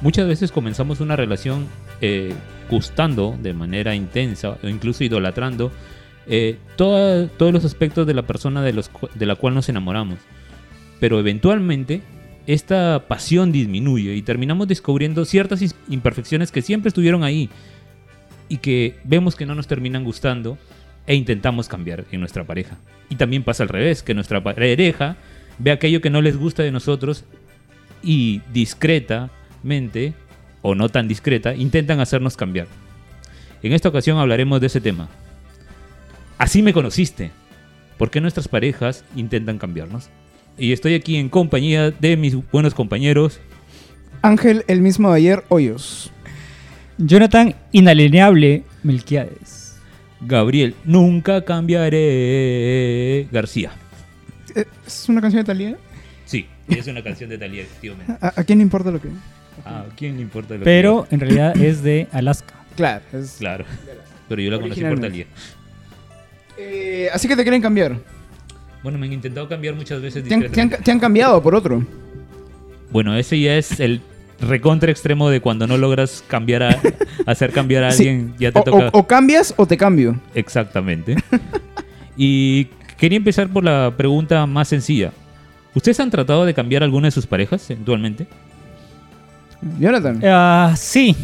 muchas veces comenzamos una relación eh, gustando de manera intensa o incluso idolatrando eh, toda- todos los aspectos de la persona de, los, de la cual nos enamoramos. Pero eventualmente esta pasión disminuye y terminamos descubriendo ciertas imperfecciones que siempre estuvieron ahí y que vemos que no nos terminan gustando e intentamos cambiar en nuestra pareja. Y también pasa al revés, que nuestra pareja ve aquello que no les gusta de nosotros y discretamente, o no tan discreta, intentan hacernos cambiar. En esta ocasión hablaremos de ese tema. Así me conociste. ¿Por qué nuestras parejas intentan cambiarnos? Y estoy aquí en compañía de mis buenos compañeros. Ángel, el mismo de ayer, Hoyos. Jonathan, inalienable Melquiades. Gabriel, nunca cambiaré. García. ¿Es una canción de Talía? Sí, es una canción de Talía, efectivamente. ¿A, a quién le importa lo que.? ¿A quién le importa lo que Pero en realidad es de Alaska. Claro. es- Claro. Pero yo la conocí por Talía. Eh, así que te quieren cambiar. Bueno, me han intentado cambiar muchas veces Te han, te han- discretamente. te han cambiado por otro. Bueno, ese ya es el recontra extremo de cuando no logras cambiar a hacer cambiar a Sí. alguien, ya te O, toca. o- o cambias o te cambio. Exactamente. y quería empezar por la pregunta más sencilla. ¿Ustedes han tratado de cambiar a alguna de sus parejas eventualmente? Jonathan. Ah, sí.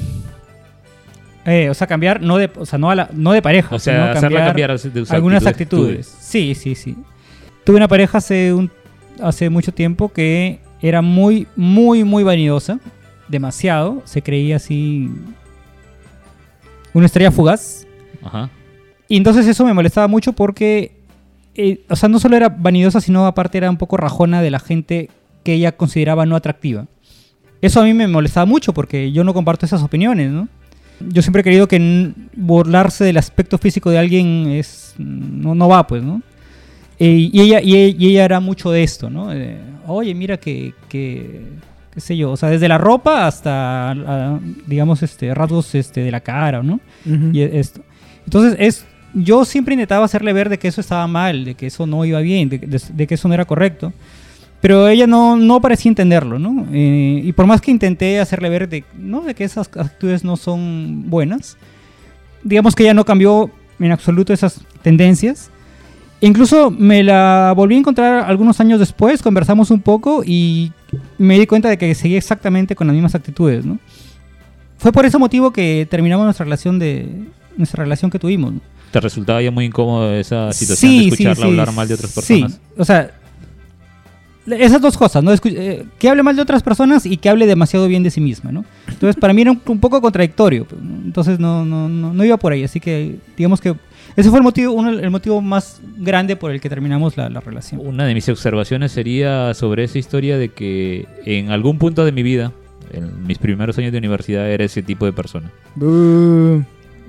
Eh, o sea, cambiar, no de, o sea, no, a la- no de pareja. O sea, sino hacerla cambiar de algunas actitudes. Sí, sí, sí. Tuve una pareja hace, un, hace mucho tiempo que era muy, muy, muy vanidosa. Demasiado. Se creía así. Una estrella fugaz. Ajá. Y entonces eso me molestaba mucho porque, eh, o sea, no solo era vanidosa, sino aparte era un poco rajona de la gente que ella consideraba no atractiva. Eso a mí me molestaba mucho porque yo no comparto esas opiniones, ¿no? Yo siempre he querido que burlarse del aspecto físico de alguien es no, no va, pues, ¿no? Eh, y, ella, y, e- y ella era mucho de esto, ¿no? Eh, Oye, mira que, que, qué sé yo, o sea, desde la ropa hasta, ah, digamos, este, rasgos este, de la cara, ¿no? Ujú. y esto. Entonces, es, yo siempre intentaba hacerle ver de que eso estaba mal, de que eso no iba bien, de, de- de que eso no era correcto. Pero ella no, no parecía entenderlo, ¿no? Eh, y por más que intenté hacerle ver de, ¿no? de que esas actitudes no son buenas, digamos que ella no cambió en absoluto esas tendencias. Incluso me la volví a encontrar algunos años después, conversamos un poco y me di cuenta de que seguía exactamente con las mismas actitudes, ¿no? Fue por ese motivo que terminamos nuestra relación de nuestra relación que tuvimos. ¿no? ¿Te resultaba ya muy incómodo esa situación de escucharla hablar mal de otras personas? Sí, o sea, esas dos cosas, ¿no? Eh, que hable mal de otras personas y que hable demasiado bien de sí misma, ¿no? Entonces, para mí era un, un poco contradictorio. pues. Entonces, no, no, no, no iba por ahí. Así que, digamos que ese fue el motivo, uno, el motivo más grande por el que terminamos la, la relación. Una de mis observaciones sería sobre esa historia de que en algún punto de mi vida, en mis primeros años de universidad, era ese tipo de persona.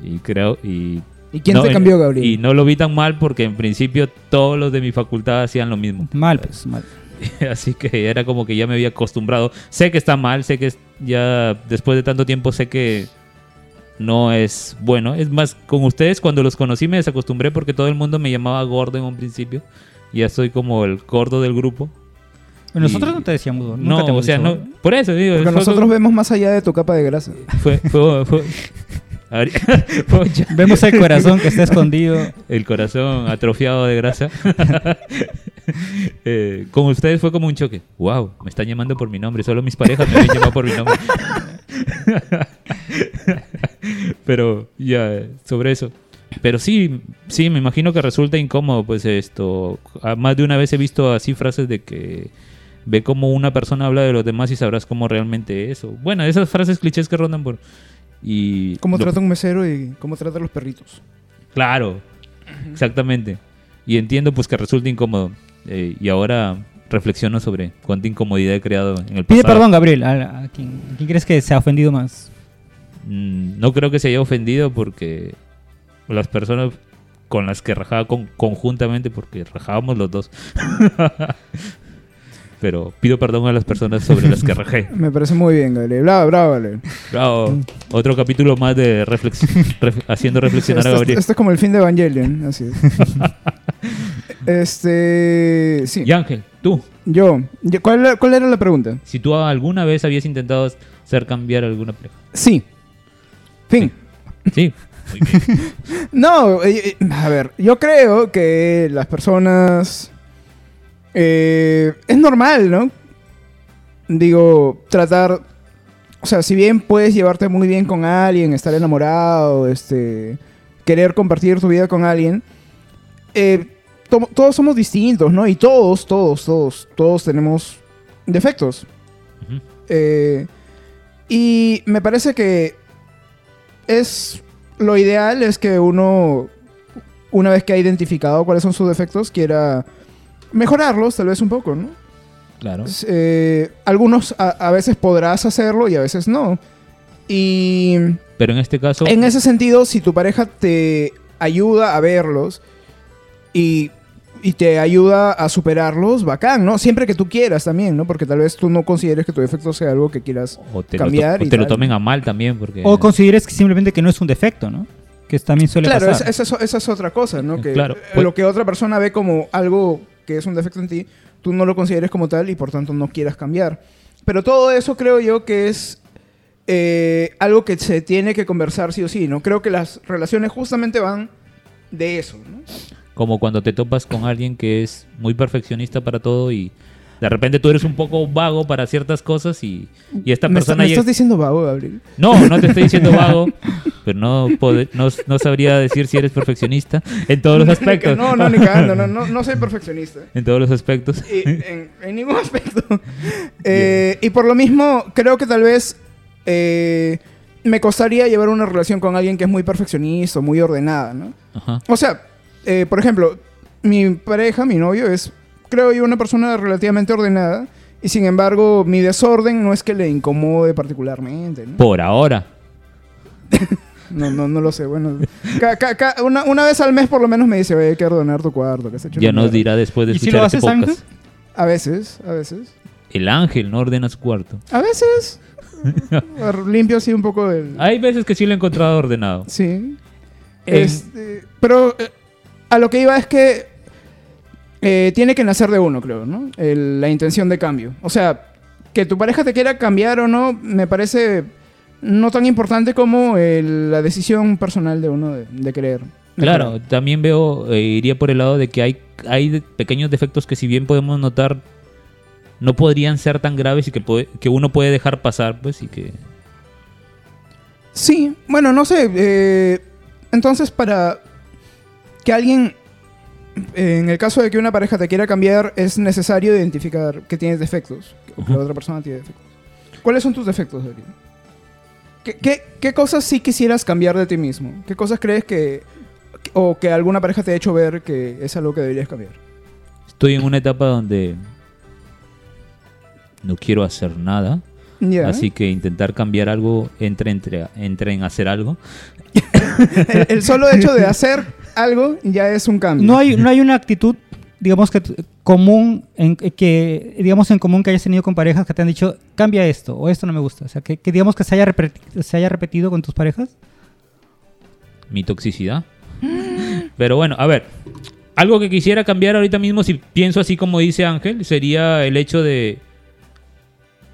Y creo, y ¿Y quién no, te en- cambió, Gabriel? Y no lo vi tan mal porque en principio todos los de mi facultad hacían lo mismo. Mal, pues, mal. Así que era como que ya me había acostumbrado. Sé que está mal, sé que ya después de tanto tiempo sé que no es bueno. Es más, con ustedes cuando los conocí me desacostumbré porque todo el mundo me llamaba gordo en un principio. Ya soy como el gordo del grupo. Y- nosotros no te decíamos gordo, nunca No, te hemos o sea, dicho no. Por eso digo. Porque nosotros vemos más allá de tu capa de grasa. Fue, Vemos el corazón que está escondido. el corazón atrofiado de grasa. Eh, con ustedes fue como un choque. Wow, me están llamando por mi nombre. Solo mis parejas me habían llamado por mi nombre. Pero ya, sobre eso. Pero sí, sí, me imagino que resulta incómodo, pues esto. Más de una vez he visto así frases de que ve cómo una persona habla de los demás y sabrás cómo realmente es. o- Bueno, esas frases clichés que rondan por. Y ¿Cómo lo- trata un mesero y cómo trata a los perritos? Claro, exactamente. Y entiendo pues que resulta incómodo. Eh, y ahora reflexiono sobre cuánta incomodidad he creado en el Pide pasado. perdón, Gabriel. ¿A, a quién, a quién crees que se ha ofendido más? Mm, no creo que se haya ofendido porque las personas con las que rajaba con- conjuntamente, porque rajábamos los dos. Pero pido perdón a las personas sobre las que rajé. Me parece muy bien, Gabriel. Bravo, bravo, Gabriel. Bravo. Otro capítulo más de reflex- ref- haciendo reflexionar a Gabriel. esto es como el fin de Evangelion, así es. este. Sí. Y Ángel, tú, Yo. ¿Cuál, era- ¿Cuál era la pregunta? Si tú alguna vez habías intentado hacer cambiar alguna pareja. Sí. Fin. Sí, muy bien. No, eh, eh, a ver, yo creo que las personas... eh, es normal, ¿no? Digo, tratar... O sea, si bien puedes llevarte muy bien con alguien, estar enamorado, este, querer compartir tu vida con alguien, eh, to- todos somos distintos, ¿no? Y todos, todos, todos, todos tenemos defectos. Eh, y me parece que es lo ideal es que uno, una vez que ha identificado cuáles son sus defectos, quiera mejorarlos tal vez un poco, ¿no? Claro. Eh, algunos a, a veces podrás hacerlo y a veces no. Y Pero en este caso, en ese sentido, si tu pareja te ayuda a verlos y, y te ayuda a superarlos, bacán, ¿no? Siempre que tú quieras también, ¿no? Porque tal vez tú no consideres que tu defecto sea algo que quieras o te, lo, cambiar o y te lo tomen a mal también, porque... O consideres que simplemente que no es un defecto, ¿no? Que también suele Claro, pasar. esa, esa es- esa es otra cosa, ¿no? Que Claro, lo que otra persona ve como algo que es un defecto en ti, tú no lo consideres como tal y por tanto no quieras cambiar. Pero todo eso creo yo que es eh, algo que se tiene que conversar sí o sí, ¿no? Creo que las relaciones justamente van de eso, ¿no? Como cuando te topas con alguien que es muy perfeccionista para todo y de repente tú eres un poco vago para ciertas cosas y, y esta ¿Me, está- persona... me estás diciendo vago, Gabriel? No, no te estoy diciendo vago, pero no, no, no sabría decir si eres perfeccionista en todos los aspectos. No, no, ni cagando, no, no, no soy perfeccionista. En todos los aspectos. Y en, en ningún aspecto. Eh, y por lo mismo, creo que tal vez eh, me costaría llevar una relación con alguien que es muy perfeccionista, muy ordenada, ¿no? Ajá. O sea, eh, por ejemplo, mi pareja, mi novio, es, creo yo, una persona relativamente ordenada. Y sin embargo, mi desorden no es que le incomode particularmente, ¿no? Por ahora. No, no, no lo sé. Bueno, ca- ca- ca- una, una vez al mes por lo menos me dice, oye, hay que ordenar tu cuarto. Que has hecho Ya nos mierda". dirá después de ¿Y si escuchar lo este haces, Ángel? A veces, a veces. El ángel no ordena su cuarto. A veces. limpio así un poco el... Hay veces que sí lo he encontrado ordenado. Sí. En- Este, pero eh, a lo que iba es que eh, tiene que nacer de uno, creo, ¿no? El- la intención de cambio. O sea, que tu pareja te quiera cambiar o no, me parece no tan importante como el- la decisión personal de uno de, de querer. Claro, también veo, eh, iría por el lado de que hay, hay pequeños defectos que si bien podemos notar, no podrían ser tan graves y que, puede- que uno puede dejar pasar, pues, y que... Sí, bueno, no sé. eh, entonces, para que alguien, eh, en el caso de que una pareja te quiera cambiar, es necesario identificar que tienes defectos o que la otra persona tiene defectos. ¿Cuáles son tus defectos, David? ¿Qué, qué, qué cosas sí quisieras cambiar de ti mismo? ¿Qué cosas crees que... o que alguna pareja te ha hecho ver que es algo que deberías cambiar? Estoy en una etapa donde no quiero hacer nada, Ya. así que intentar cambiar algo entre, entre, entre en hacer algo. el, el solo hecho de hacer algo ya es un cambio. No hay, no hay una actitud, digamos que común, en, que digamos en común que hayas tenido con parejas que te han dicho, cambia esto o esto no me gusta. O sea, que, que digamos que se haya, se haya repetido con tus parejas. mi toxicidad. Pero bueno, a ver, algo que quisiera cambiar ahorita mismo, si pienso así como dice Ángel, sería el hecho de...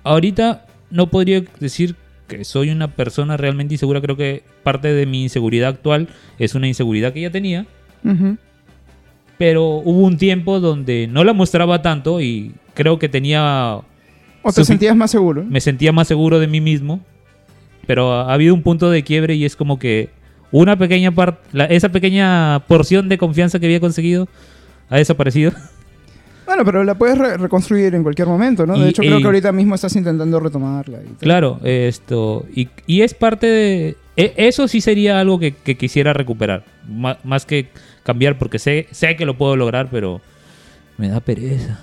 Ahorita no podría decir que soy una persona realmente insegura, creo que parte de mi inseguridad actual es una inseguridad que ya tenía, Ujú. pero hubo un tiempo donde no la mostraba tanto y creo que tenía... ¿O te sentías más seguro? me sentía más seguro de mí mismo, pero ha ha habido un punto de quiebre y es como que una pequeña parte, esa pequeña porción de confianza que había conseguido ha desaparecido. Bueno, pero la puedes re- reconstruir en cualquier momento, ¿no? De Y- hecho, creo que ahorita mismo estás intentando retomarla. y. Claro, esto, y, y es parte de... e- Eso sí sería algo que, que quisiera recuperar, ma- más que cambiar, porque sé, sé que lo puedo lograr, pero me da pereza.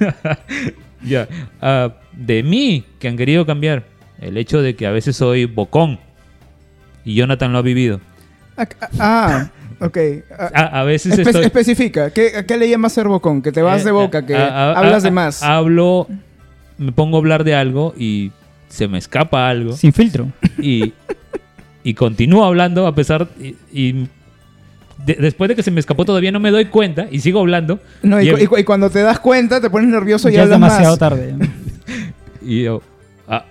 ya, ah, de mí, que han querido cambiar, el hecho de que a veces soy bocón, y Jonathan lo ha vivido. Ah, ah, ok. Ah, A, a veces espe- estoy... Especifica, ¿qué, ¿a qué le llamas ser bocón? Que te vas Eh, de boca, que a- a- hablas a- de más. Hablo, me pongo a hablar de algo y se me escapa algo. Sin filtro. y, y continúo hablando a pesar y, y de- después de que se me escapó todavía no me doy cuenta y sigo hablando. No, y, y, cu- y cu- y cuando te das cuenta te pones nervioso y ya es hablas demasiado más. tarde. y yo, ah,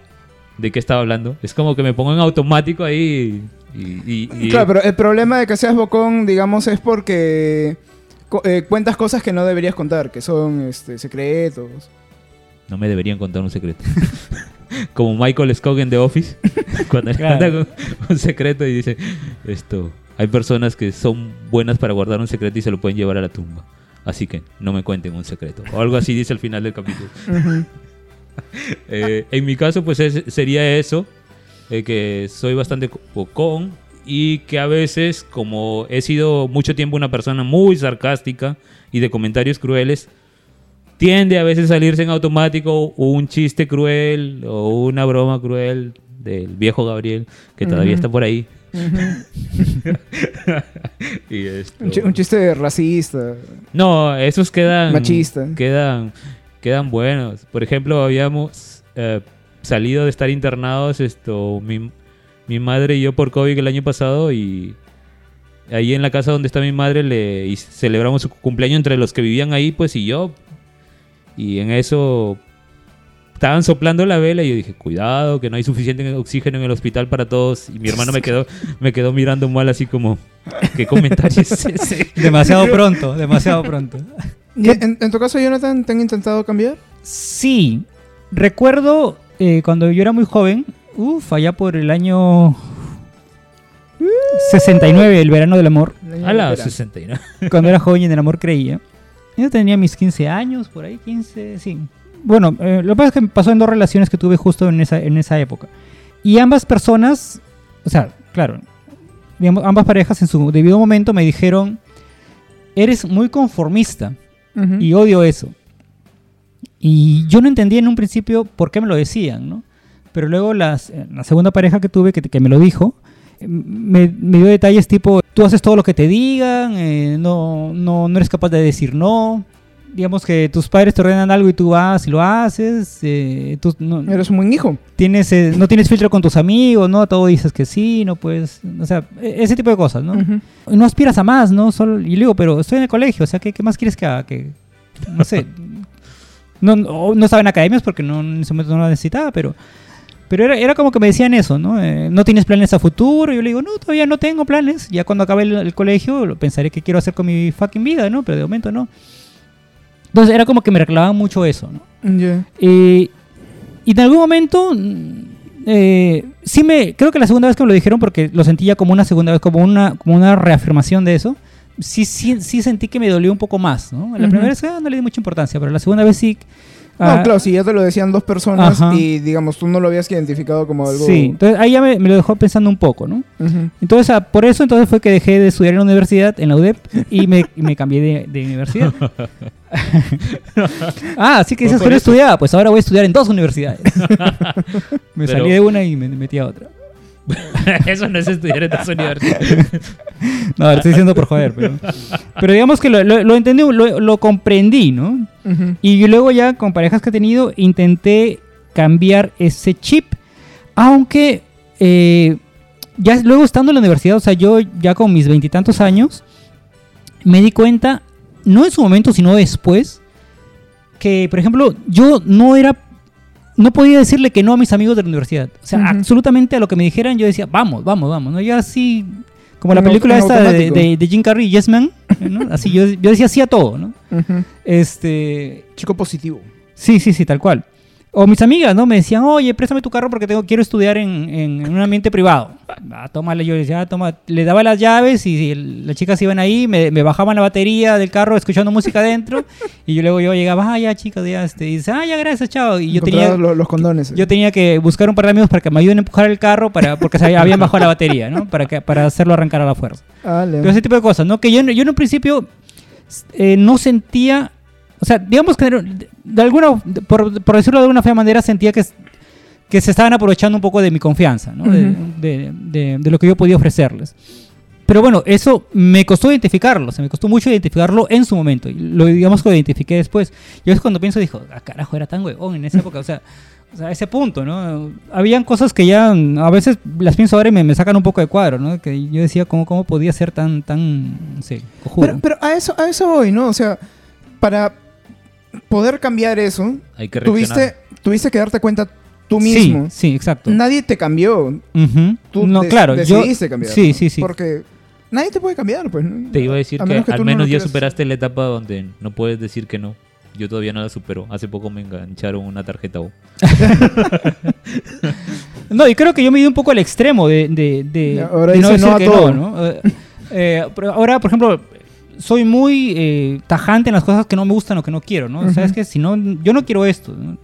¿de qué estaba hablando? Es como que me pongo en automático ahí y... y- y- Claro, pero el problema de que seas bocón, digamos, es porque eh, cuentas cosas que no deberías contar, que son este, secretos. No me deberían contar un secreto. Como Michael Scott en The Office, cuando le Claro. cuenta un, un secreto y dice, esto, hay personas que son buenas para guardar un secreto y se lo pueden llevar a la tumba. Así que no me cuenten un secreto. O algo así dice al final del capítulo. Eh, en mi caso, pues es- sería eso, eh, que soy bastante co- cocón y que a veces, como he sido mucho tiempo una persona muy sarcástica y de comentarios crueles, tiende a veces a salirse en automático un chiste cruel o una broma cruel del viejo Gabriel, que todavía Ujú. está por ahí. Y esto- un, chi- un chiste racista. No, esos quedan. Machista. Quedan, quedan buenos. Por ejemplo, habíamos eh, salido de estar internados, esto, mi, mi madre y yo por COVID el año pasado y ahí en la casa donde está mi madre le y celebramos su cumpleaños entre los que vivían ahí, pues y yo. Y en eso estaban soplando la vela y yo dije, cuidado, que no hay suficiente oxígeno en el hospital para todos. Y mi hermano me quedó, me quedó mirando mal así como, ¿qué comentario es ese? demasiado pronto, demasiado pronto. ¿Y en, en tu caso, Jonathan, te han intentado cambiar? Sí, recuerdo eh, cuando yo era muy joven, uff, allá por el año 69, el verano del amor, A la Verano. 69. cuando era joven y en el amor creía. Yo tenía mis 15 años, por ahí, 15, sí. Bueno, eh, lo que pasa es que me pasó en dos relaciones que tuve justo en esa, en esa época. Y ambas personas, o sea, claro, digamos, ambas parejas en su debido momento me dijeron, eres muy conformista. Ujú. Y odio eso. Y yo no entendía en un principio por qué me lo decían, ¿no? Pero luego las, eh, la segunda pareja que tuve que, que me lo dijo, eh, me, me dio detalles tipo, tú haces todo lo que te digan, eh, no, no, no eres capaz de decir no. Digamos que tus padres te ordenan algo y tú vas y lo haces. eh, tú no, Eres un buen hijo. tienes, eh, no tienes filtro con tus amigos, ¿no? Todo dices que sí, no puedes... O sea, e- ese tipo de cosas, ¿no? Ujú. no aspiras a más, ¿no? Solo, y le digo, pero estoy en el colegio, o sea, ¿qué, qué más quieres que haga? Que, no sé. No, no, no estaba en academias porque no, en ese momento no la necesitaba, pero, pero era, era como que me decían eso, ¿no? Eh, no tienes planes a futuro. Y yo le digo, no, todavía no tengo planes. Ya cuando acabe el, el colegio lo pensaré qué quiero hacer con mi fucking vida, ¿no? Pero de momento no. Entonces era como que me reclamaban mucho eso, ¿no? Ya. Eh, y en algún momento, mm, eh, sí me, creo que la segunda vez que me lo dijeron, porque lo sentía como una segunda vez, como una, como una reafirmación de eso, sí, sí, sí sentí que me dolió un poco más, ¿no? La primera vez ah, no le di mucha importancia, pero la segunda vez sí. No, ah, claro, si ya te lo decían dos personas Ajá. y, digamos, tú no lo habías identificado como algo... Sí, entonces ahí ya me, me lo dejó pensando un poco, ¿no? Entonces, ah, por eso entonces fue que dejé de estudiar en la universidad, en la UDEP, y me, y me cambié de, de universidad. ah, así que por que no estudiaba, pues ahora voy a estudiar en dos universidades. me Pero- salí de una y me metí a otra. Eso no es estudiar en esa universidad. No, lo estoy diciendo por joder, pero, pero digamos que lo, lo- lo entendí, lo, lo comprendí, ¿no? Y luego ya con parejas que he tenido intenté cambiar ese chip, aunque eh, ya luego estando en la universidad, o sea, yo ya con mis veintitantos años, me di cuenta, no en su momento, sino después, que, por ejemplo, yo no era, no podía decirle que no a mis amigos de la universidad. O sea, absolutamente a lo que me dijeran, yo decía, vamos, vamos, vamos, ¿no? Yo así, como la película esta de, de- de Jim Carrey, Yes Man, ¿no? Así yo, yo decía sí a todo, ¿no? Este, Chico positivo. Sí, sí, sí, tal cual. O mis amigas, ¿no? Me decían, oye, préstame tu carro porque tengo, quiero estudiar en, en- en un ambiente privado. Ah, tómale, yo le decía, ah, toma. Le daba las llaves y las chicas iban ahí, me, me bajaban la batería del carro escuchando música adentro. y yo luego yo llegaba, ah, ya, chicas, ya, este. Y dice, ah, ya, gracias, chao. Y yo tenía, los condones. yo tenía que buscar un par de amigos para que me ayuden a empujar el carro para, porque se habían bajado la batería, ¿no? Para, que, para hacerlo arrancar a la fuerza. Vale. Todo ese tipo de cosas, ¿no? Que yo, yo en un principio eh, no sentía, o sea, digamos que de, alguna, por, por decirlo de alguna fea manera, sentía que, que se estaban aprovechando un poco de mi confianza, ¿no? De- Ujú. de, de- de lo que yo podía ofrecerles. Pero bueno, eso me costó identificarlo, o sea, me costó mucho identificarlo en su momento. Y lo digamos que lo identifiqué después. Yo es cuando pienso, dijo, ah, carajo, era tan huevón en esa época, o sea, o sea, a ese punto, ¿no? Habían cosas que ya a veces las pienso ahora y me, me sacan un poco de cuadro, ¿no? Que yo decía, ¿cómo, cómo podía ser tan, tan, no sé, cojudo? Pero, pero a eso, a eso voy, ¿no? O sea, para poder cambiar eso, Hay que tuviste, tuviste que darte cuenta tú sí, mismo. sí, exacto. Nadie te cambió. Tú no, claro, yo... decidiste cambiar. Sí, ¿no? sí, sí. Porque nadie te puede cambiar, pues. ¿no? Te iba a decir A que, menos que al no menos lo ya superaste la etapa donde no puedes decir que no. Yo todavía no la supero. Hace poco me engancharon una tarjeta O. No, y creo que yo me he ido un poco al extremo de, de, de- Ya, ahora de decir no a que todo. ¿no? Eh, eh, pero ahora, por ejemplo, soy muy eh, tajante en las cosas que no me gustan o que no quiero, ¿no? Ujú. Sabes que si no, yo no quiero esto ¿no?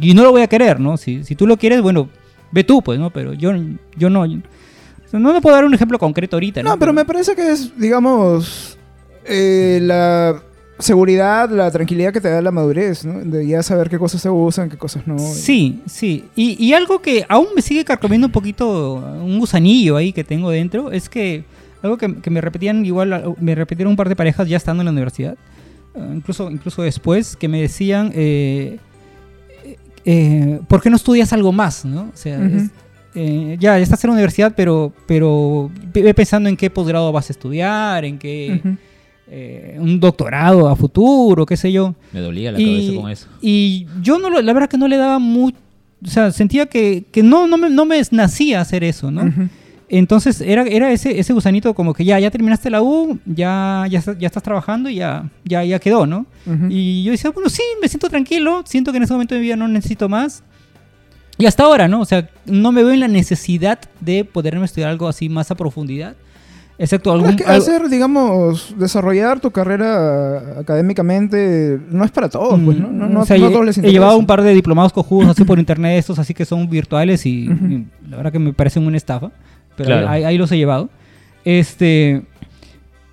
y no lo voy a querer, ¿no? Si, si tú lo quieres, bueno, ve tú, pues, ¿no? Pero yo, yo no. o sea, no le puedo dar un ejemplo concreto ahorita, ¿no? No, pero me parece que es, digamos, eh, la seguridad, la tranquilidad que te da la madurez, ¿no? De ya saber qué cosas te gustan, qué cosas no. Sí, sí. Y, y algo que aún me sigue carcomiendo un poquito, un gusanillo ahí que tengo dentro, es que algo que, que me repetían igual, me repitieron un par de parejas ya estando en la universidad, eh, incluso, incluso después, que me decían, eh, eh, ¿por qué no estudias algo más? ¿no? O sea, es- eh, ya, ya estás en la universidad, pero, pero ve pensando en qué posgrado vas a estudiar, en qué... Eh, un doctorado a futuro, qué sé yo. Me dolía la Y- cabeza con eso. Y yo no lo- la verdad que no le daba mucho, o sea, sentía que, que no, no, me, no me nacía hacer eso, ¿no? Entonces era, era ese, ese gusanito como que ya, ya terminaste la U, ya, ya, estás, ya estás trabajando y ya, ya, ya quedó, ¿no? Ujú. Y yo decía, bueno, sí, me siento tranquilo, siento que en ese momento de mi vida no necesito más. Y hasta ahora, ¿no? O sea, no me veo en la necesidad de poderme estudiar algo así más a profundidad. Excepto algún... es que hacer, digamos, desarrollar tu carrera académicamente no es para todos, pues, ¿no? No, Mm, no, o sea, no a he- todos les he interesa. llevado un par de diplomados cojudos así por internet, estos así que son virtuales y, Ujú. y la verdad que me parecen una estafa. Pero Claro. ahí, ahí los he llevado. Este,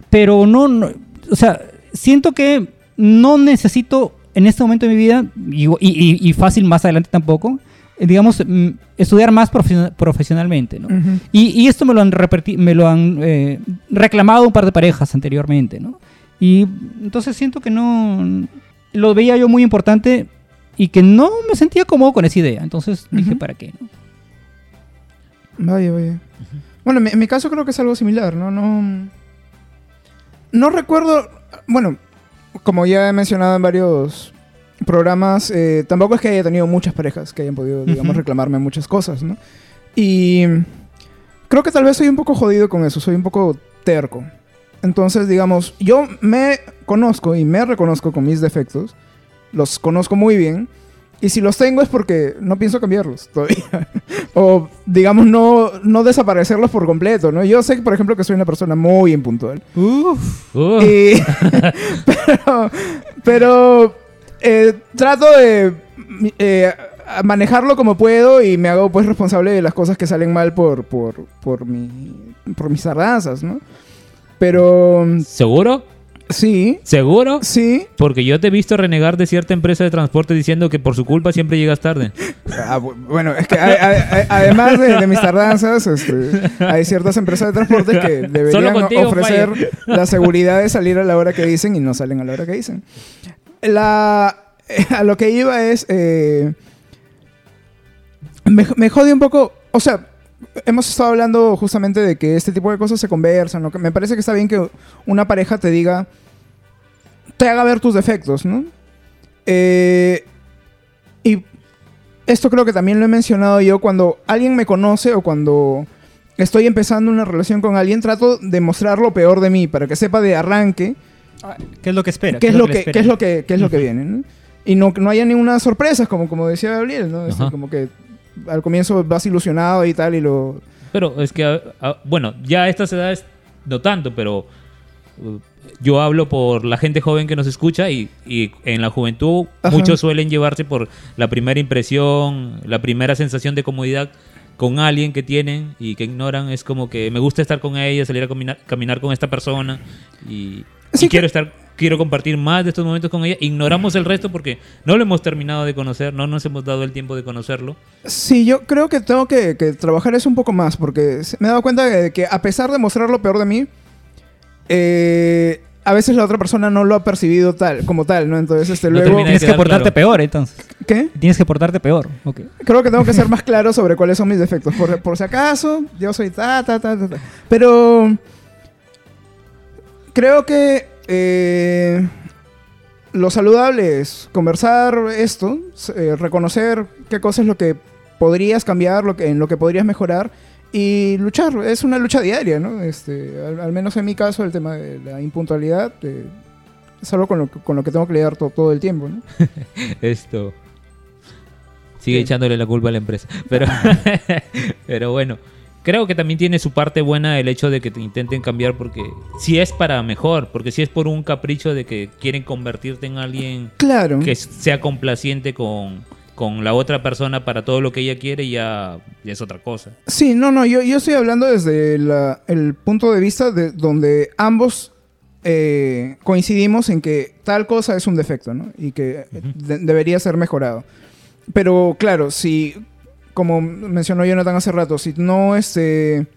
pero no, no, o sea, siento que no necesito en este momento de mi vida, y, y- y- y fácil más adelante tampoco, eh, digamos, mm, estudiar más profesio- profesionalmente, ¿no? Y, y esto me lo han, me lo han eh, reclamado un par de parejas anteriormente, ¿no? Y entonces siento que no... Lo veía yo muy importante y que no me sentía cómodo con esa idea. Entonces dije. ¿para qué? no? Vaya, vaya. Bueno, en mi, en mi caso creo que es algo similar, ¿no? No, no recuerdo, bueno, como ya he mencionado en varios programas, eh, tampoco es que haya tenido muchas parejas que hayan podido, digamos, reclamarme muchas cosas, ¿no? Y creo que tal vez soy un poco jodido con eso, soy un poco terco. Entonces, digamos, yo me conozco y me reconozco con mis defectos, los conozco muy bien, y si los tengo es porque no pienso cambiarlos todavía. o, digamos, no, no desaparecerlos por completo, ¿no? Yo sé, por ejemplo, que soy una persona muy impuntual. Uf. Y- pero pero eh, trato de eh, manejarlo como puedo y me hago pues responsable de las cosas que salen mal por, por, por, mi, por mis tardanzas, ¿no? Pero ¿Seguro? Sí, ¿Seguro? sí. Porque yo te he visto renegar de cierta empresa de transporte diciendo que por su culpa siempre llegas tarde. Ah, bu- bueno, es que además de, de mis tardanzas, este, hay ciertas empresas de transporte que deberían contigo ofrecer falla. la seguridad de salir a la hora que dicen y no salen a la hora que dicen. La, a lo que iba es... eh, me, me jode un poco... O sea, hemos estado hablando justamente de que este tipo de cosas se conversan. ¿no? Que Me parece que está bien que una pareja te diga... Te haga ver tus defectos, ¿no? Eh, y esto creo que también lo he mencionado yo cuando alguien me conoce o cuando estoy empezando una relación con alguien, trato de mostrar lo peor de mí para que sepa de arranque ¿Qué es lo que espera? qué es lo que, qué es lo que, qué es lo que viene. ¿no? Y no, no haya ninguna sorpresa, como, como decía Gabriel, ¿no? Este, como que al comienzo vas ilusionado y tal y lo... Pero es que, a- a- bueno, ya a estas edades no tanto, pero uh, yo hablo por la gente joven que nos escucha y, y en la juventud Ajá. muchos suelen llevarse por la primera impresión, la primera sensación de comodidad con alguien que tienen y que ignoran. Es como que me gusta estar con ella, salir a caminar, caminar con esta persona y, Y quiero estar quiero compartir más de estos momentos con ella. Ignoramos el resto porque no lo hemos terminado de conocer, no nos hemos dado el tiempo de conocerlo. Sí, yo creo que tengo que, que trabajar eso un poco más, porque me he dado cuenta de que a pesar de mostrar lo peor de mí, eh, a veces la otra persona no lo ha percibido tal, como tal, ¿no? Entonces, este, No luego... Tienes que portarte claro. peor, entonces. ¿Qué? Tienes que portarte peor. ok. Creo que tengo que ser más claro sobre cuáles son mis defectos. Por, por si acaso, yo soy ta, ta, ta, ta, ta. Pero creo que eh, lo saludable es conversar esto, eh, reconocer qué cosa es lo que podrías cambiar, lo que, en lo que podrías mejorar y luchar. Es una lucha diaria, ¿no? Este, al, al menos en mi caso, el tema de la impuntualidad eh, es algo con lo, con lo que tengo que lidiar to- todo el tiempo, ¿no? Esto. Sigue ¿Qué? echándole la culpa a la empresa. Pero, pero bueno, creo que también tiene su parte buena el hecho de que te intenten cambiar porque si es para mejor, porque si es por un capricho de que quieren convertirte en alguien Claro. que sea complaciente con, con la otra persona para todo lo que ella quiere, ya, ya es otra cosa. Sí, no, no, yo, yo estoy hablando desde la- el punto de vista de donde ambos eh, coincidimos en que tal cosa es un defecto, ¿no? Y que eh, de- debería ser mejorado. Pero claro, si, como mencionó Jonathan hace rato, si no este,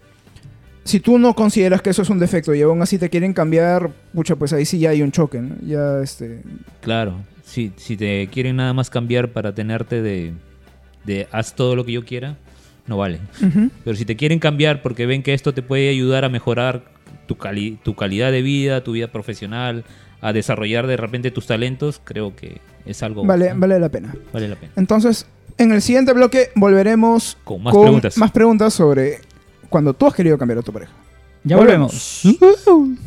si tú no consideras que eso es un defecto y aún así te quieren cambiar, pucha, pues ahí sí ya hay un choque, ¿no? Ya este, Claro, si, si te quieren nada más cambiar para tenerte de, de haz todo lo que yo quiera, no vale. Pero si te quieren cambiar porque ven que esto te puede ayudar a mejorar tu, cali- tu calidad de vida, tu vida profesional, a desarrollar de repente tus talentos, creo que es algo vale, ¿no? vale la pena. Vale la pena. Entonces, en el siguiente bloque volveremos Con más preguntas. más preguntas sobre cuando tú has querido cambiar a tu pareja. Ya Volvemos. volvemos.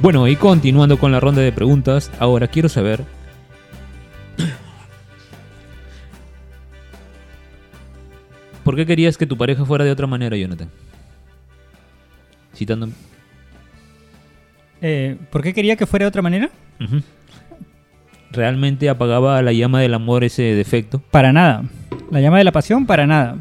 Bueno, y continuando con la ronda de preguntas, ahora quiero saber... ¿Por qué querías que tu pareja fuera de otra manera, Jonathan? Citando... Eh, ¿Por qué quería que fuera de otra manera? ¿Realmente apagaba la llama del amor ese defecto? Para nada. La llama de la pasión, para nada.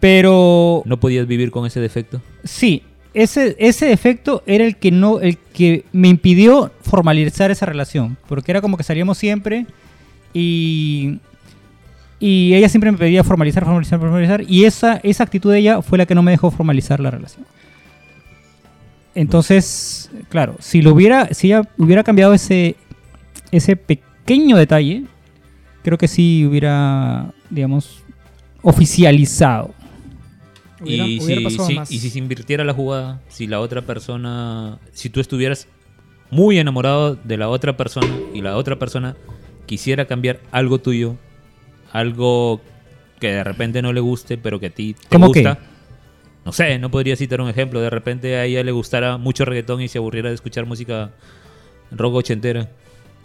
Pero ¿No podías vivir con ese defecto? sí, ese, ese defecto era el que no, el que me impidió formalizar esa relación. Porque era como que salíamos siempre y. Y ella siempre me pedía formalizar, formalizar, formalizar. Y esa, esa actitud de ella fue la que no me dejó formalizar la relación. Entonces, claro, si lo hubiera, si ella hubiera cambiado ese, ese pequeño detalle, creo que sí hubiera, digamos, oficializado. Hubiera- y, hubiera si, pasado si- más. y si se invirtiera la jugada, si la otra persona, si tú estuvieras muy enamorado de la otra persona y la otra persona quisiera cambiar algo tuyo, algo que de repente no le guste, pero que a ti te ¿Cómo gusta. qué? No sé, no podría citar un ejemplo. De repente a ella le gustara mucho reggaetón y se aburriera de escuchar música rock ochentera.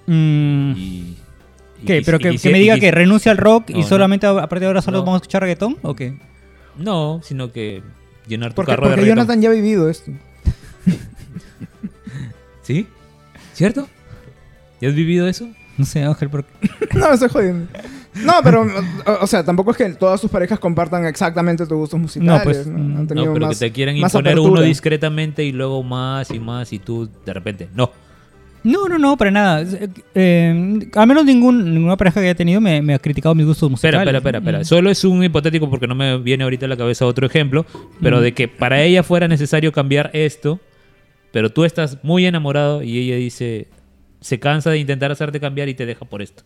Mm, Y, y ¿Qué? ¿Pero y que, que me diga que renuncia al rock No, y no. solamente a a partir de ahora solo No. vamos a escuchar reggaetón? ¿O qué? No, sino que llenar tu Porque, carro de porque reggaetón. Jonathan ya ha vivido esto. ¿Sí? ¿Cierto? ¿Ya has vivido eso? No sé, Ángel, ¿por qué? No, me estoy jodiendo. No, pero, o, o sea, tampoco es que todas tus parejas compartan exactamente tus gustos musicales. No, pues, ¿no? Han tenido No, pero más- que te quieren más imponer uno discretamente y luego más y más y tú de repente, no. No, no, no, para nada. Eh, eh, al menos ningún, ninguna pareja que haya tenido me, me ha criticado mis gustos musicales. espera, espera, espera. Mm. Solo es un hipotético porque no me viene ahorita a la cabeza otro ejemplo, pero Mm. de que para ella fuera necesario cambiar esto, pero tú estás muy enamorado y ella dice, se cansa de intentar hacerte cambiar y te deja por esto.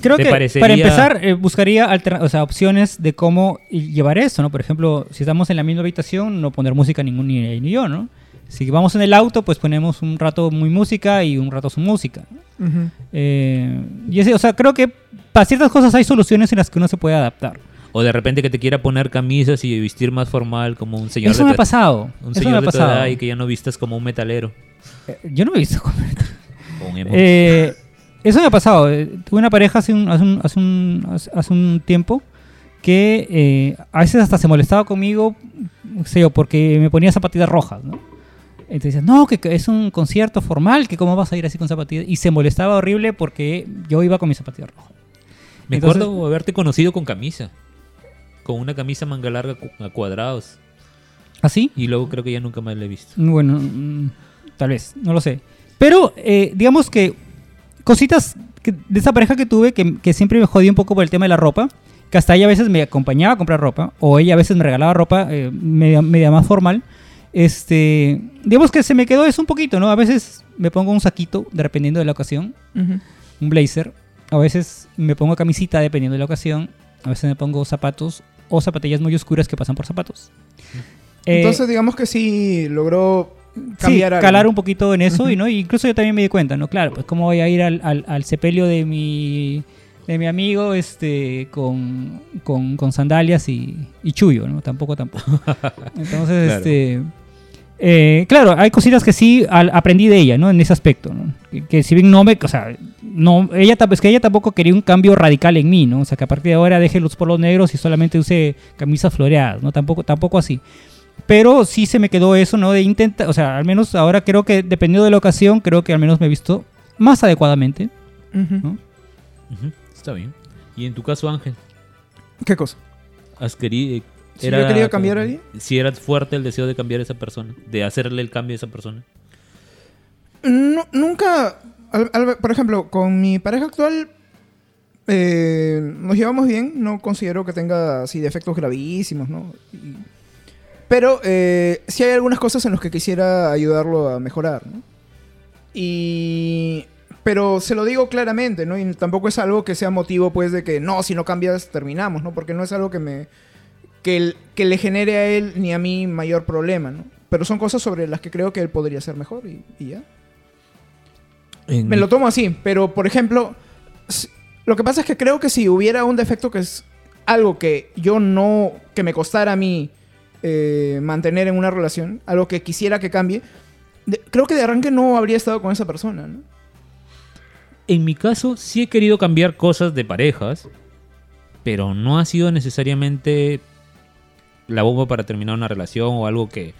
Creo ¿Te que parecería- para empezar eh, buscaría o sea, opciones de cómo llevar eso, ¿no? Por ejemplo, si estamos en la misma habitación, no poner música ningún ni ni yo, ¿no? Si vamos en el auto, pues ponemos un rato muy música y un rato su música. ¿no? Ujú. Eh, y ese- o sea, creo que para ciertas cosas hay soluciones en las que uno se puede adaptar. O de repente que te quiera poner camisas y vestir más formal como un señor Eso de me ha pasado. Un Eso me señor ha de pasado. edad y que ya no vistas como un metalero. Eh, Yo no me he visto como- o un emo. Eh, eso me ha pasado. Eh, Tuve una pareja hace un, hace un, hace un, hace- un tiempo que eh, a veces hasta se molestaba conmigo, no sé yo, porque me ponía zapatillas rojas, ¿no? Entonces, no, que, que es un concierto formal, que cómo vas a ir así con zapatillas. Y se molestaba horrible porque yo iba con mis zapatillas rojas. Me entonces- acuerdo haberte conocido con camisa. Con una camisa manga larga a cuadrados. ¿Así? Y luego creo que ya nunca más la he visto. Bueno, mm, tal vez, no lo sé. Pero eh, digamos que cositas que- de esa pareja que tuve que, que siempre me jodía un poco por el tema de la ropa que hasta ella a veces me acompañaba a comprar ropa, o ella a veces me regalaba ropa eh, media, media más formal. Este, digamos que se me quedó eso un poquito, ¿no? A veces me pongo un saquito, dependiendo de la ocasión, un blazer. A veces me pongo camisita, dependiendo de la ocasión. A veces me pongo zapatos o zapatillas muy oscuras que pasan por zapatos. Eh, Entonces, digamos que sí logró sí, cambiar algo. calar un poquito en eso. Y no incluso yo también me di cuenta, ¿no? Claro, pues cómo voy a ir al, al, al sepelio de mi, de mi amigo este con, con, con sandalias y, y chullo, ¿no? Tampoco, tampoco. Entonces, Claro. este... eh, claro, hay cositas que sí al- aprendí de ella, ¿no? En ese aspecto, ¿no? Que, que si bien no me... O sea, no, ella, es que ella tampoco quería un cambio radical en mí, ¿no? O sea, que a partir de ahora deje los polos negros y solamente use camisas floreadas, ¿no? Tampoco, tampoco así. Pero sí se me quedó eso, ¿no? De intentar, o sea, al menos ahora creo que, dependiendo de la ocasión, creo que al menos me he visto más adecuadamente. ¿no? Está bien. Y en tu caso, Ángel, ¿Qué cosa? ¿has querido... Si yo he querido cambiar a alguien. Si era fuerte el deseo de cambiar a esa persona, de hacerle el cambio a esa persona. No, nunca, al- al- por ejemplo, con mi pareja actual eh, nos llevamos bien, no considero que tenga así defectos gravísimos, ¿no? Y- pero eh, sí hay algunas cosas en las que quisiera ayudarlo a mejorar, ¿no? Y... Pero se lo digo claramente, ¿no? Y tampoco es algo que sea motivo, pues, de que no, si no cambias, terminamos, ¿no? Porque no es algo que me... Que, el- que le genere a él ni a mí mayor problema, ¿no? Pero son cosas sobre las que creo que él podría ser mejor y, y ya. Me lo tomo así, pero por ejemplo, lo que pasa es que creo que si hubiera un defecto que es algo que yo no, que me costara a mí eh, mantener en una relación, algo que quisiera que cambie, creo que de arranque no habría estado con esa persona, ¿no? En mi caso, sí he querido cambiar cosas de parejas, pero no ha sido necesariamente la bomba para terminar una relación o algo que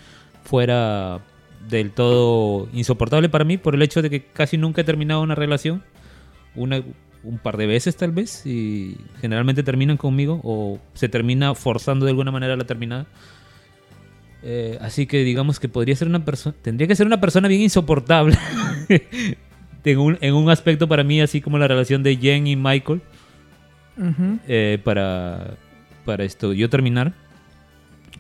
fuera del todo insoportable para mí por el hecho de que casi nunca he terminado una relación. Una, un par de veces tal vez y generalmente terminan conmigo o se termina forzando de alguna manera la terminada. Eh, así que digamos que podría ser una persona, tendría que ser una persona bien insoportable en, un, en un aspecto para mí, así como la relación de Jen y Michael, eh, para, para esto, yo terminar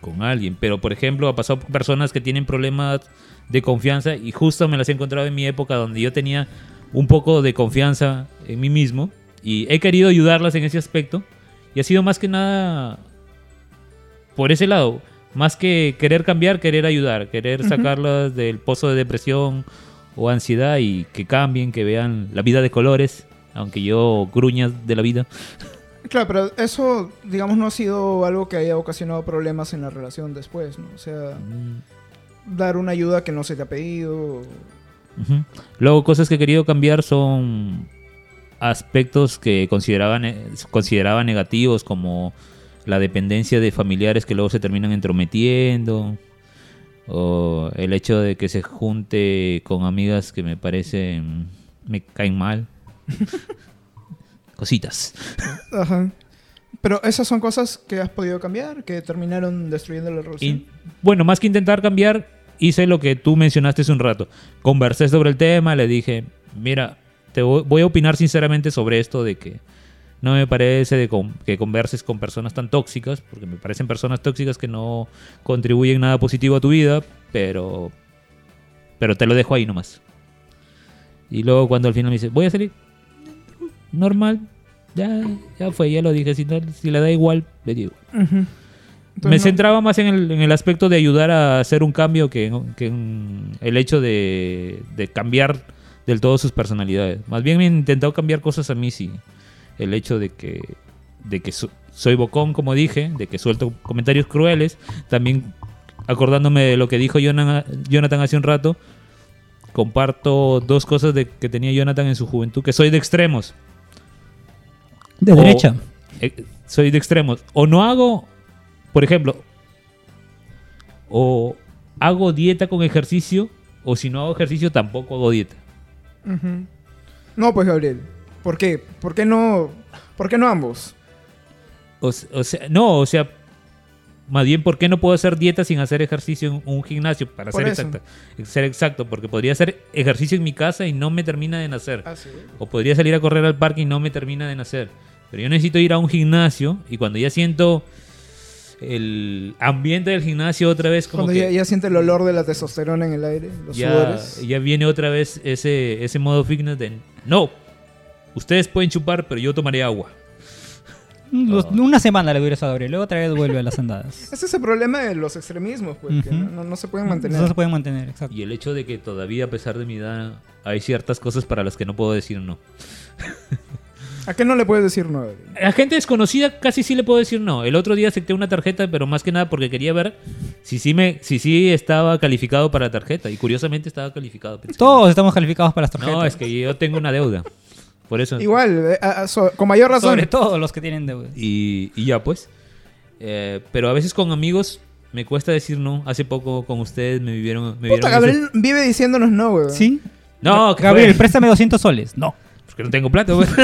con alguien. Pero, por ejemplo, ha pasado personas que tienen problemas de confianza y justo me las he encontrado en mi época donde yo tenía un poco de confianza en mí mismo y he querido ayudarlas en ese aspecto. Y ha sido más que nada por ese lado, más que querer cambiar, querer ayudar, querer sacarlas del pozo de depresión o ansiedad y que cambien, que vean la vida de colores, aunque yo gruñas de la vida. Claro, pero eso, digamos, no ha sido algo que haya ocasionado problemas en la relación después, ¿no? O sea, dar una ayuda que no se te ha pedido. Ujú. Luego, cosas que he querido cambiar son aspectos que consideraba, ne- consideraba negativos, como la dependencia de familiares que luego se terminan entrometiendo, o el hecho de que se junte con amigas que me parecen, me caen mal. Cositas. Ajá. Pero esas son cosas que has podido cambiar, que terminaron destruyendo la relación. Y, bueno, más que intentar cambiar, hice lo que tú mencionaste hace un rato. Conversé sobre el tema, le dije, mira, te voy, voy a opinar sinceramente sobre esto de que no me parece de con- que converses con personas tan tóxicas, porque me parecen personas tóxicas que no contribuyen nada positivo a tu vida, pero, pero te lo dejo ahí nomás. Y luego cuando al final me dice, voy a salir, normal, ya, ya fue, ya lo dije, si, no- si le da igual, le digo. Me no- centraba más en el, en el aspecto de ayudar a hacer un cambio que, que en el hecho de, de cambiar del todo sus personalidades. Más bien me he intentado cambiar cosas a mí, sí. El hecho de que, de que so- soy bocón, como dije, de que suelto comentarios crueles. También acordándome de lo que dijo Jonathan hace un rato, comparto dos cosas de, que tenía Jonathan en su juventud, que soy de extremos. De O- derecha. eh, soy de extremos. O no hago, por ejemplo, o hago dieta con ejercicio, o si no hago ejercicio tampoco hago dieta. No, pues Gabriel. ¿Por qué? ¿Por qué no, ¿por qué no ambos? O, s- o sea, no, o sea, más bien, ¿por qué no puedo hacer dieta sin hacer ejercicio en un gimnasio? Para ser eso. exacta, ser exacto, porque podría hacer ejercicio en mi casa y no me termina de nacer. Ah, sí. O podría salir a correr al parque y no me termina de nacer. Pero yo necesito ir a un gimnasio y cuando ya siento el ambiente del gimnasio otra vez como Cuando que ya, ya siente el olor de la testosterona en el aire, los ya, sudores. ya viene otra vez ese, ese modo fitness de no, ustedes pueden chupar, pero yo tomaré agua. Los- Una semana le dura esa doble, luego otra vez vuelve a las andadas. Ese es el problema de los extremismos, pues, que Ujú. no, no- no se pueden mantener. No se pueden mantener, exacto. Y el hecho de que todavía, a pesar de mi edad, hay ciertas cosas para las que no puedo decir no. ¿A qué no le puedes decir no? A gente desconocida casi sí le puedo decir no. El otro día acepté una tarjeta, pero más que nada porque quería ver si sí, me, si sí estaba calificado para la tarjeta. Y curiosamente estaba calificado. Pensé, Todos estamos calificados para las tarjetas. No, es que yo tengo una deuda. Por eso. Igual, eh, a- a- so- con mayor razón. Sobre todo los que tienen deuda. Y, y ya pues. Eh, pero a veces con amigos me cuesta decir no. Hace poco con ustedes me vivieron... Me Puta, vieron Gabriel vive diciéndonos no, weón. ¿Sí? No, que Gabriel, fue- préstame 200 soles. No. Porque no tengo plata, güey.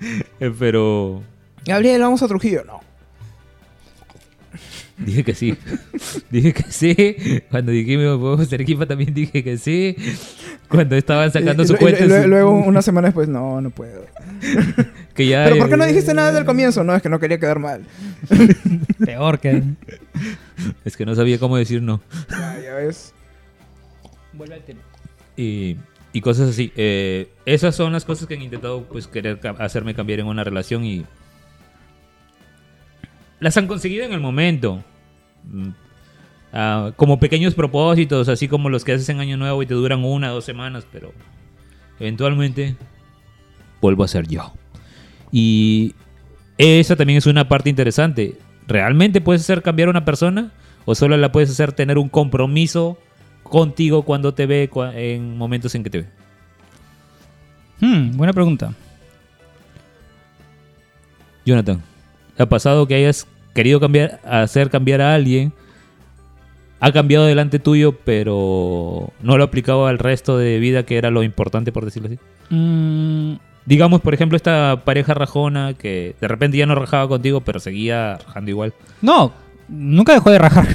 Eh, pero Gabriel, vamos a Trujillo. No. Dije que sí. dije que sí. Cuando dijimos podemos hacer equipo también dije que sí. Cuando estaban sacando Y- su y- y- cuenta. y su- luego, una semana después, no, no puedo. que ya, ¿Pero por qué no eh, dijiste nada del comienzo? No, es que no quería quedar mal. Peor que... Es que no sabía cómo decir no. Ya, ya ves. Vuelve al tema. y, y cosas así. Eh, esas son las cosas que han intentado pues querer ca- hacerme cambiar en una relación y las han conseguido en el momento. Mm, ah, como pequeños propósitos, así como los que haces en Año Nuevo y te duran una o dos semanas, pero eventualmente vuelvo a ser yo. Y esa también es una parte interesante. ¿Realmente puedes hacer cambiar a una persona? ¿O solo la puedes hacer tener un compromiso contigo cuando te ve, en momentos en que te ve? Hmm, buena pregunta. Jonathan, ¿te ha pasado que hayas querido cambiar, hacer cambiar a alguien? Ha cambiado delante tuyo, pero no lo aplicaba al resto de vida, que era lo importante, por decirlo así. Mm, Digamos, por ejemplo, esta pareja rajona que de repente ya no rajaba contigo, pero seguía rajando igual. no, nunca dejó de rajar.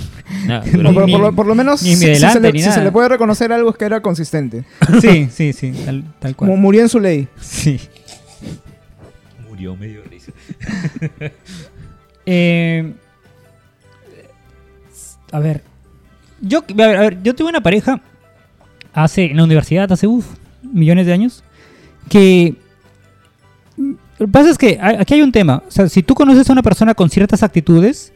No, pero- No, pero Ni- por, lo, por lo menos, ni si, mi si se delante, le, ni si se le puede reconocer algo es que era consistente. Sí, sí, sí, tal, tal Como cual. murió en su ley. Sí. Murió medio risa. Eh, a ver. Yo, a tuve una pareja hace, en la universidad, hace uf, millones de años, que... Lo que pasa es que aquí hay un tema. O sea, si tú conoces a una persona con ciertas actitudes,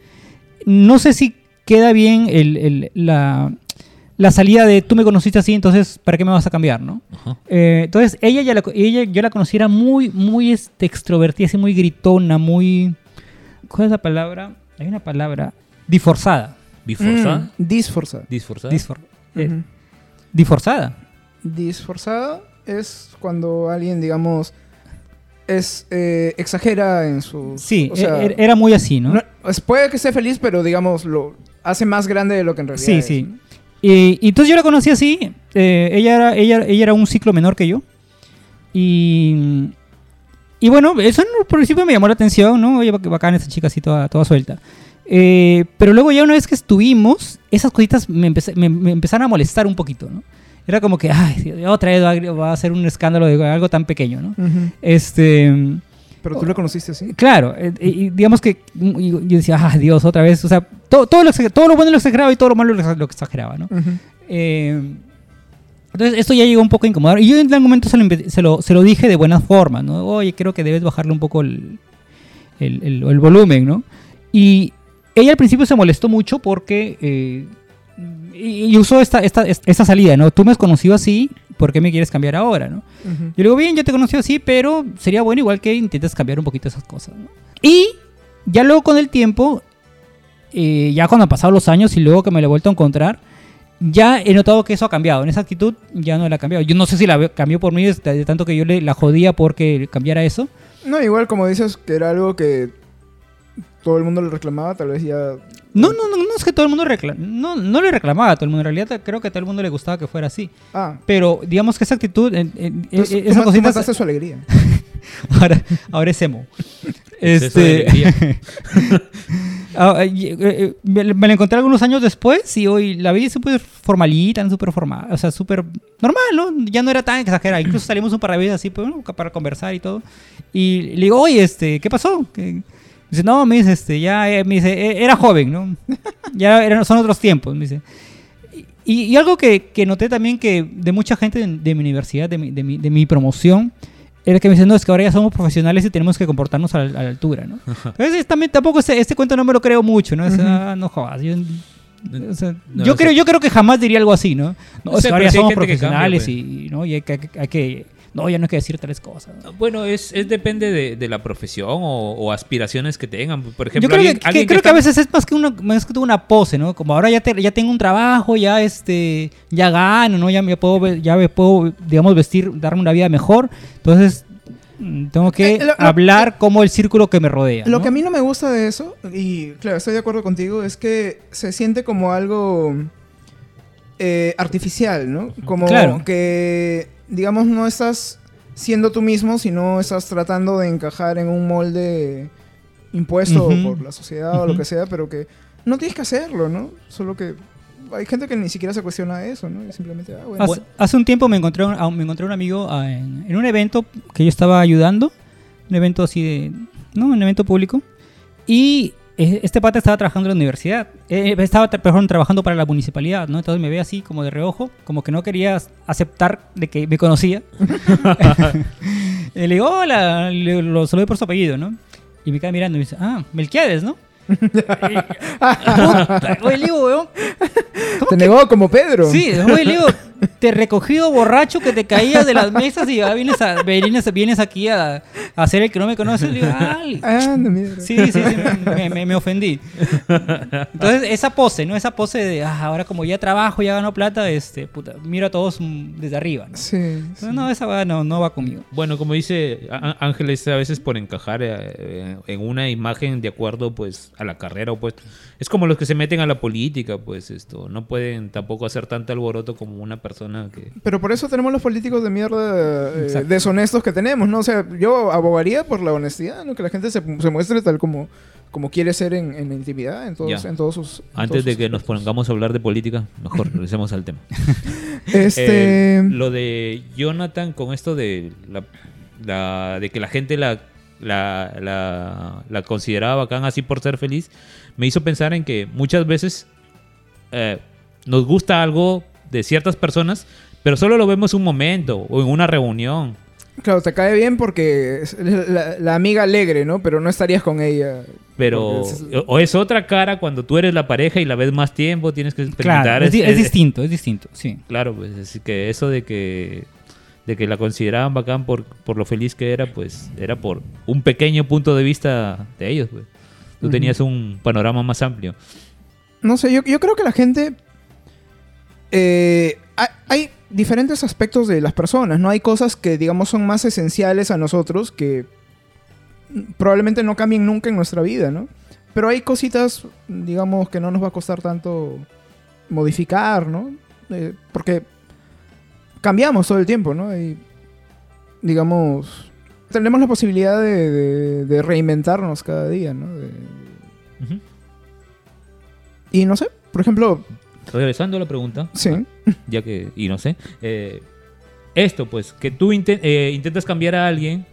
no sé si queda bien el- la, la salida de tú me conociste así, entonces ¿para qué me vas a cambiar, no? Eh, entonces, ella, ya la, ella yo la conocí, era muy, muy este, extrovertida, así muy gritona, muy... ¿Cuál es la palabra? Hay una palabra. Disforzada. ¿Disforzada? Mm, disforzada. ¿Disforzada? Disfor- eh, Ujú. disforzada. Disforzada es cuando alguien, digamos, es eh, exagera en sus... Sí, o sea, e- era muy así, ¿no? no- es- puede que esté feliz, pero digamos, lo hace más grande de lo que en realidad sí, es. sí. Y, y entonces yo la conocí así. eh, ella, era, ella, ella era un ciclo menor que yo. Y, y bueno, eso en principio me llamó la atención, ¿no? Oye, qué bacana esa chica así toda, toda suelta. Eh, pero luego ya una vez que estuvimos, esas cositas me, empecé- me- me empezaron a molestar un poquito, ¿no? Era como que, ay, otra vez va a- hacer un escándalo de algo tan pequeño, ¿no? Ujú. Este... Pero tú lo conociste así. Claro, eh, y digamos que mm, y yo decía, ah, Dios, otra vez, o sea, todo, todo, lo, todo lo bueno lo exageraba y todo lo malo lo exa- lo exageraba, ¿no? Eh, entonces esto ya llegó un poco a incomodar. Y yo en algún momento se lo, se lo, se lo dije de buena forma, ¿no? Oye, creo que debes bajarle un poco el, el, el- el volumen, ¿no? Y ella al principio se molestó mucho porque... eh, y, y usó esta, esta, esta salida, ¿no? Tú me has conocido así, ¿por qué me quieres cambiar ahora, ¿no? Ujú. Yo le digo, bien, yo te conocí así, pero sería bueno igual que intentes cambiar un poquito esas cosas. ¿no? Y ya luego con el tiempo, eh, ya cuando han pasado los años y luego que me lo he vuelto a encontrar, ya he notado que eso ha cambiado. En esa actitud ya no la ha cambiado. Yo no sé si la cambió por mí de tanto que yo le, la jodía porque cambiara eso. No, igual como dices que era algo que todo el mundo le reclamaba, tal vez ya... No, no, no, no es que todo el mundo recla no, no le reclamaba a todo el mundo. En realidad creo que a todo el mundo le gustaba que fuera así. Ah, Pero digamos que esa actitud, en- en- entonces, eh, tú ma- tú cositas, mataste su alegría. ahora, ahora es emo. Este. Ah, eh, eh, me, me la encontré algunos años después y hoy la vi súper formalita, súper formal, o sea, súper normal, ¿no? Ya no era tan exagerada. Incluso salimos un par de veces así, pues, bueno, para conversar y todo. Y le digo, oye, este, ¿qué pasó? ¿Qué- Dice, no, me dice, este, ya, eh, me dice, "eh, era joven, ¿no? Ya eran, son otros tiempos, me dice. Y, y algo que, que noté también que de mucha gente de, de mi universidad, de mi, de, mi, de mi promoción, era que me dicen, no, es que ahora ya somos profesionales y tenemos que comportarnos a, la- a la altura, ¿no? Entonces, también, tampoco este, este cuento no me lo creo mucho, ¿no? Es, ah, no jodas. Yo, o sea, No, yo o sea- creo, yo creo que jamás diría algo así, ¿no? No, sé, que ahora ya somos que cambia, profesionales pues. y, ¿no? y hay, que, hay hay que- No, ya no hay que decir tales cosas. Bueno, es, es depende de, de la profesión o, o aspiraciones que tengan. Por ejemplo, Yo creo, alguien- que, creo que está- a veces es más que una, más que una pose, ¿no? Como ahora ya, te- ya tengo un trabajo, ya este, ya gano, ¿no? Ya me puedo, ya me puedo, digamos, vestir, darme una vida mejor. Entonces, mm, tengo que Eh, lo- lo- hablar como el círculo que me rodea. Lo ¿no? que a mí no me gusta de eso, y claro, estoy de acuerdo contigo, es que se siente como algo eh, artificial, ¿no? Como Claro. que, digamos, no estás siendo tú mismo, sino estás tratando de encajar en un molde impuesto por la sociedad o lo que sea, pero que no tienes que hacerlo, ¿no? Solo que hay gente que ni siquiera se cuestiona eso, ¿no? Y simplemente, ah, bueno. Hace, hace un tiempo me encontré un, a un- me encontré un amigo ah, en, en un evento que yo estaba ayudando, un evento así de, no, un evento público, y este pata estaba trabajando en la universidad, Eh, estaba tra- perdón, trabajando para la municipalidad, ¿no? Entonces me ve así como de reojo, como que no quería aceptar de que me conocía. y le digo, hola, le, lo saludé por su apellido, ¿no? Y me queda mirando y me dice, ah, Melquiades, ¿no? Puta, Oye, le digo, weón, Te negó como Pedro. Sí, oye, le digo, te he recogido borracho que te caías de las mesas y ahora vienes, a, vienes, vienes aquí a, a hacer el que no me conoces. Digo, "Ay". Ah. Sí, sí, sí, me, me- me ofendí. Entonces, esa pose, ¿no? Esa pose de, ah, ahora como ya trabajo, ya gano plata, este, puta, miro a todos desde arriba, ¿no? Sí, Entonces, no, esa va, no, no va conmigo. Bueno, como dice Ángeles, a veces por encajar eh, en una imagen de acuerdo pues a la carrera o pues es como los que se meten a la política, pues esto no pueden tampoco hacer tanto alboroto como una persona que Pero por eso tenemos los políticos de mierda eh, deshonestos que tenemos, ¿no? O sea, yo abogaría por la honestidad, ¿no? Que la gente se, se muestre tal como, como quiere ser en, en la intimidad, en todos, Ya. en todos sus... en antes todos de sus que nos pongamos a hablar de política, mejor regresemos al tema. Este... Eh, lo de Jonathan con esto de la, la- de que la gente la, la, la, la consideraba bacán así por ser feliz, me hizo pensar en que muchas veces eh, nos gusta algo de ciertas personas, pero solo lo vemos un momento o en una reunión. Claro, te cae bien porque es la, la amiga alegre, ¿no? Pero no estarías con ella. Pero es- o es otra cara cuando tú eres la pareja y la ves más tiempo, tienes que experimentar. Claro, es, es- es distinto, es distinto, sí. Claro, pues así que eso de que de que la consideraban bacán por, por lo feliz que era, pues era por un pequeño punto de vista de ellos, pues. Tú tenías un panorama más amplio. No sé, yo, yo creo que la gente... eh, hay, diferentes aspectos de las personas, ¿no? Hay cosas que, digamos, son más esenciales a nosotros que probablemente no cambien nunca en nuestra vida, ¿no? Pero hay cositas, digamos, que no nos va a costar tanto modificar, ¿no? Eh, porque cambiamos todo el tiempo, ¿no? Y, digamos, tenemos la posibilidad de, de- de reinventarnos cada día, ¿no? De- y no sé, por ejemplo, Regresando a la pregunta, sí. ya que, y no sé, eh, esto pues, que tú eh, intentas cambiar a alguien,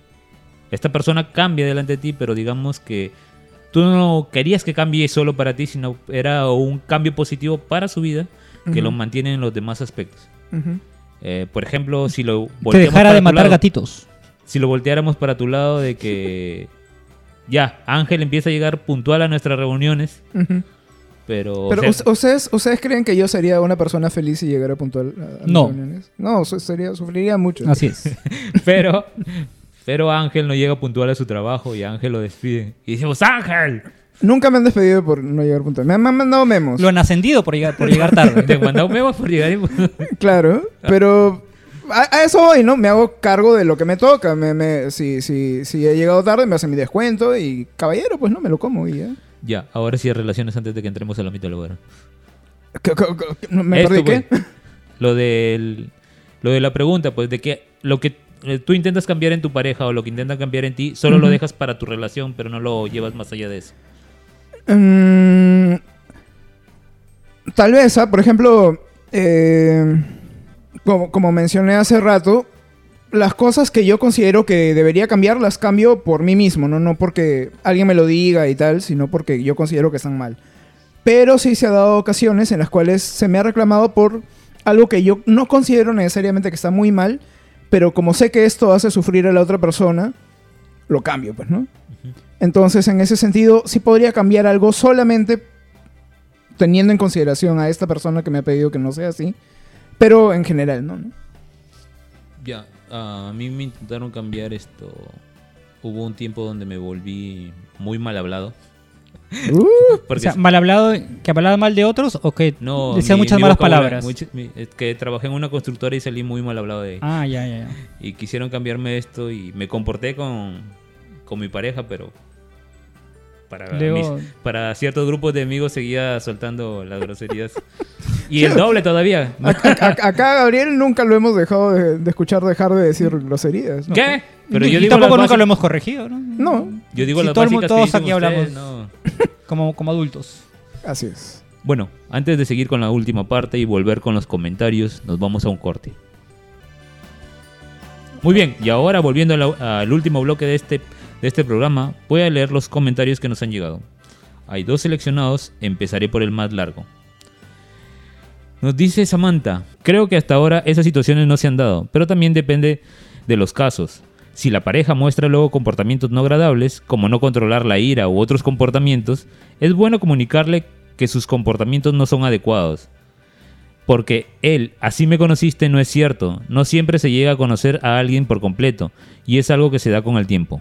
esta persona cambia delante de ti, pero digamos que tú no querías que cambie solo para ti, sino era un cambio positivo para su vida que Ujú. lo mantiene en los demás aspectos. Eh, por ejemplo, si lo volteamos dejara para de matar lado- gatitos. si lo volteáramos para tu lado de que ya, Ángel empieza a llegar puntual a nuestras reuniones. Pero... Pero o sea, us- ustedes, ¿ustedes creen que yo sería una persona feliz si llegara puntual a, a mis No. reuniones? No, sería, sufriría mucho. Así es. pero, pero Ángel no llega puntual a su trabajo y Ángel lo despide. Y decimos, Ángel, Nunca me han despedido por no llegar puntual. Me han, me han mandado memos. Lo han ascendido por llegar, por llegar tarde. te mandamos memos por llegar. y- Claro, pero a, a eso voy, ¿no? Me hago cargo de lo que me toca. Me, me- si, si, si he llegado tarde, me hacen mi descuento y caballero, pues no, me lo como y ya. Ya, ahora sí relaciones antes de que entremos a la mitología. ¿Qué- qué- ¿Me Esto, perdí qué? pues, Lo del, lo de la pregunta, pues de que lo que eh, tú intentas cambiar en tu pareja o lo que intentan cambiar en ti, solo lo dejas para tu relación, pero no lo llevas más allá de eso. Mm, tal vez, ¿ah? por ejemplo, eh, como, como mencioné hace rato, las cosas que yo considero que debería cambiar las cambio por mí mismo, ¿no? no porque alguien me lo diga y tal, sino porque yo considero que están mal. Pero sí se ha dado ocasiones en las cuales se me ha reclamado por algo que yo no considero necesariamente que está muy mal, pero como sé que esto hace sufrir a la otra persona, lo cambio, pues, ¿no? Entonces, en ese sentido, sí podría cambiar algo solamente teniendo en consideración a esta persona que me ha pedido que no sea así, pero en general, ¿no? Ya, a mí me intentaron cambiar esto. Hubo un tiempo donde me volví muy mal hablado. Uh, O sea, mal hablado, que hablaba mal de otros o que no, decía mi- muchas mi malas palabras. mucho- mi- es que trabajé en una constructora y salí muy mal hablado de ahí. Ah, ya, ya, ya. Y quisieron cambiarme esto y me comporté con, con mi pareja, pero para, Luego- mis- para ciertos grupos de amigos seguía soltando las groserías. y el doble todavía. acá Gabriel nunca lo hemos dejado de, de escuchar dejar de decir groserías. ¿no? ¿Qué? Pero y yo y digo tampoco nunca lo hemos corregido, ¿no? No, Yo digo Si las todo todos aquí hablamos. ustedes, no. Como, como adultos. así es. Bueno, antes de seguir con la última parte y volver con los comentarios, nos vamos a un corte. Muy bien, y ahora volviendo al último bloque de este, de este programa, voy a leer los comentarios que nos han llegado. Hay dos seleccionados, empezaré por el más largo. Nos dice Samantha, creo que hasta ahora esas situaciones no se han dado, pero también depende de los casos. Si la pareja muestra luego comportamientos no agradables, como no controlar la ira u otros comportamientos, es bueno comunicarle que sus comportamientos no son adecuados. Porque él, así me conociste, no es cierto. No siempre se llega a conocer a alguien por completo, y es algo que se da con el tiempo.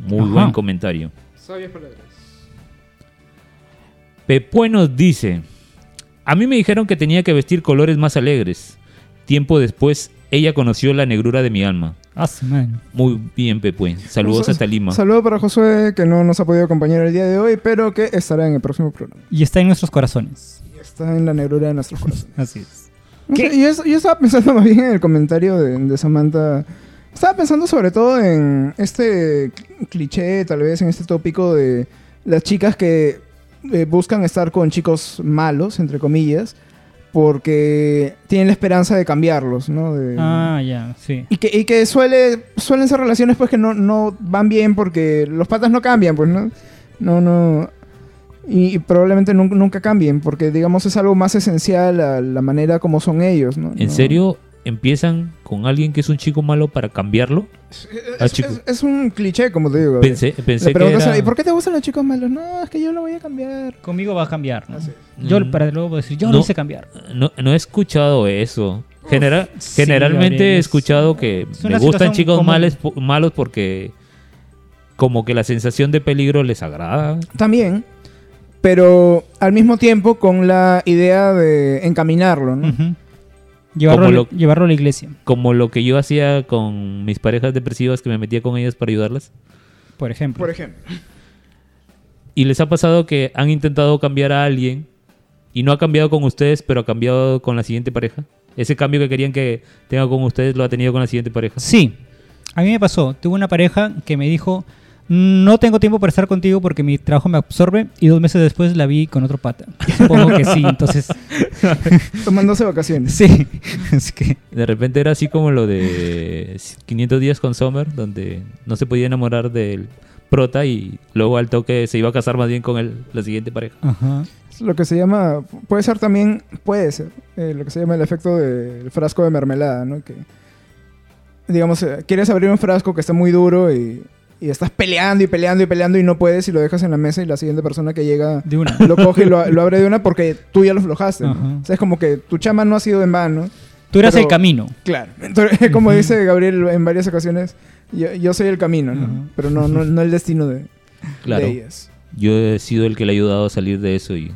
Muy Ajá. buen comentario. Sabias palabras. Pepue nos dice, a mí me dijeron que tenía que vestir colores más alegres. Tiempo después, ella conoció la negrura de mi alma. Ah, man. Muy bien, Pepue. Saludos hasta Lima. Saludo para Josué, que no nos ha podido acompañar el día de hoy, pero que estará en el próximo programa. Y está en nuestros corazones. Y está en la negrura de nuestros corazones. Así es. No sé, yo, yo estaba pensando más bien en el comentario de, de Samantha. Estaba pensando sobre todo en este cl- cliché, tal vez en este tópico de las chicas que eh, buscan estar con chicos malos, entre comillas, porque tienen la esperanza de cambiarlos, ¿no? De- Ah, ya, sí. Y que, y que suele, suelen ser relaciones pues que no, no van bien porque los patas no cambian, pues, ¿no? No, no. Y, y probablemente nun- nunca cambien porque, digamos, es algo más esencial a la manera como son ellos, ¿no? ¿En No- serio empiezan con alguien que es un chico malo para cambiarlo? Ah, Es, chico. es- es un cliché, como te digo. Pensé, pensé Le que preguntas era... a- ¿y por qué te gustan los chicos malos? No, es que yo lo voy a cambiar. Conmigo va a cambiar. Yo, Mm. para luego decir, yo No. lo hice cambiar. No, no he escuchado eso. Genera- sí, generalmente Gabriel, he es- escuchado que es me una gustan situación chicos común. males, po- malos porque como que la sensación de peligro les agrada. También, pero al mismo tiempo con la idea de encaminarlo, ¿no? Ujú. Llevarlo, Como lo- llevarlo a la iglesia, Como lo que yo hacía con mis parejas depresivas que me metía con ellas para ayudarlas. por ejemplo. Por ejemplo. ¿Y les ha pasado que han intentado cambiar a alguien y no ha cambiado con ustedes, pero ha cambiado con la siguiente pareja? Ese cambio que querían que tenga con ustedes lo ha tenido con la siguiente pareja. Sí, a mí me pasó. Tuve una pareja que me dijo, no tengo tiempo para estar contigo porque mi trabajo me absorbe y dos meses después la vi con otro pata. Supongo que sí, entonces Tomándose vacaciones. sí. Es que De repente era así como lo de 500 días con Summer, donde no se podía enamorar del prota y luego al toque se iba a casar más bien con el, la siguiente pareja. Ajá. Es lo que se llama, puede ser también, puede ser, eh, lo que se llama el efecto del frasco de mermelada, ¿no? Que, digamos, eh, quieres abrir un frasco que está muy duro y, y estás peleando y peleando y peleando y no puedes y lo dejas en la mesa y la siguiente persona que llega de una. lo coge y lo, lo abre de una porque tú ya lo aflojaste. ¿no? O sea, es como que tu chama no ha sido en vano. Tú eras Pero- el camino. Claro. Entonces, como dice Gabriel en varias ocasiones, yo, yo soy el camino, ¿no? Pero no, no, no el destino de, Claro. de ellas. Yo he sido el que le ha ayudado a salir de eso y...